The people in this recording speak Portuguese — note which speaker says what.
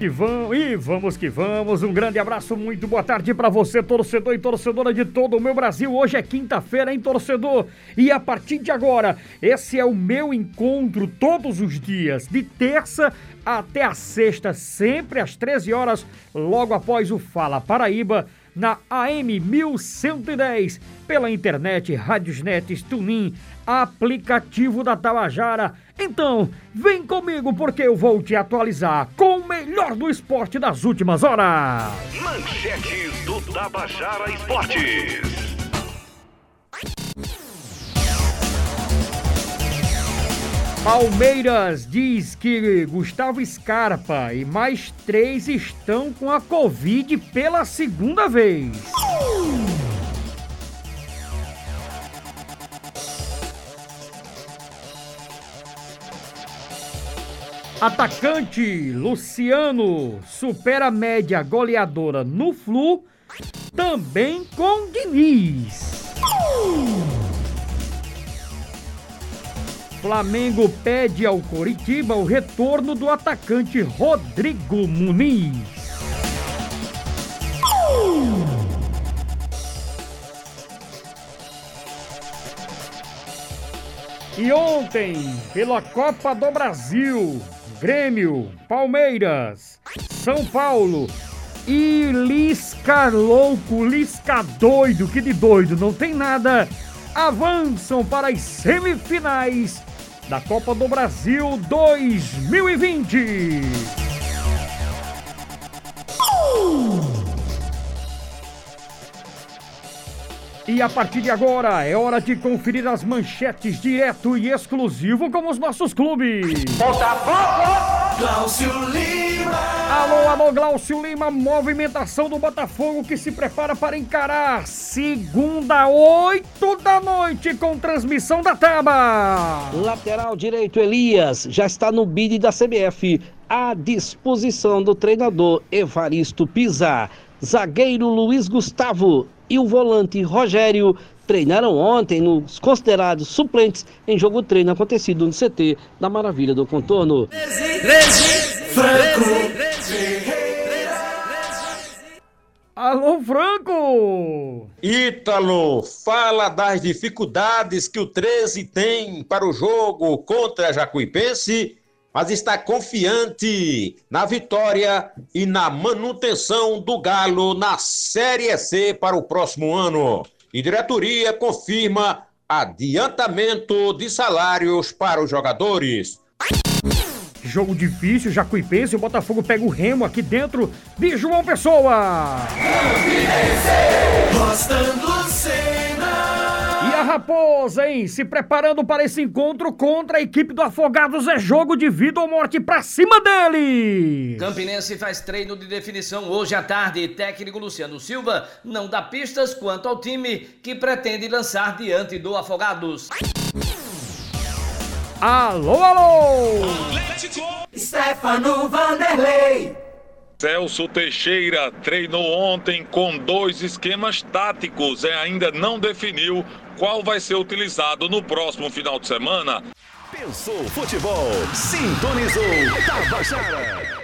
Speaker 1: Vamos, e vamos que vamos. Um grande abraço, muito boa tarde para você, torcedor e torcedora de todo o meu Brasil. Hoje é quinta-feira, hein, torcedor? E a partir de agora, esse é o meu encontro todos os dias, de terça até a sexta, sempre às 13 horas, logo após o Fala Paraíba na AM 1110, pela internet, Rádiosnet, Tunin, aplicativo da Tabajara. Então, vem comigo porque eu vou te atualizar com o melhor do esporte das últimas horas.
Speaker 2: Manchetes do Tabajara Esportes.
Speaker 1: Palmeiras diz que Gustavo Scarpa e mais três estão com a Covid pela segunda vez. Atacante Luciano supera a média goleadora no Flu, também com Diniz. Flamengo pede ao Coritiba o retorno do atacante Rodrigo Muniz. E ontem, pela Copa do Brasil, Grêmio, Palmeiras, São Paulo e Lisca louco, Lisca doido, que de doido, não tem nada, avançam para as semifinais da Copa do Brasil 2020. E a partir de agora é hora de conferir as manchetes direto e exclusivo com os nossos clubes.
Speaker 2: Botafogo! Glaucio Lima!
Speaker 1: Alô, Glaucio Lima, movimentação do Botafogo que se prepara para encarar segunda, oito da noite, com transmissão da Taba.
Speaker 3: Lateral direito Elias já está no bid da CBF à disposição do treinador Evaristo Pisa. Zagueiro Luiz Gustavo e o volante Rogério treinaram ontem nos considerados suplentes em jogo treino acontecido no CT da Maravilha do Contorno.
Speaker 1: Alô, Franco!
Speaker 4: Ítalo, fala das dificuldades que o 13 tem para o jogo contra a Jacuipense, mas está confiante na vitória e na manutenção do Galo na Série C para o próximo ano. E diretoria confirma adiantamento de salários para os jogadores.
Speaker 1: Jogo difícil, Jacuipense, o Botafogo pega o Remo aqui dentro de João Pessoa. E a Raposa, hein, se preparando para esse encontro contra a equipe do Afogados. É jogo de vida ou morte pra cima dele.
Speaker 5: Campinense faz treino de definição hoje à tarde. Técnico Luciano Silva não dá pistas quanto ao time que pretende lançar diante do Afogados.
Speaker 1: Alô, alô!
Speaker 6: Stefano Vanderlei.
Speaker 7: Celso Teixeira treinou ontem com dois esquemas táticos e ainda não definiu qual vai ser utilizado no próximo final de semana.
Speaker 2: Pensou futebol, sintonizou Tabajara.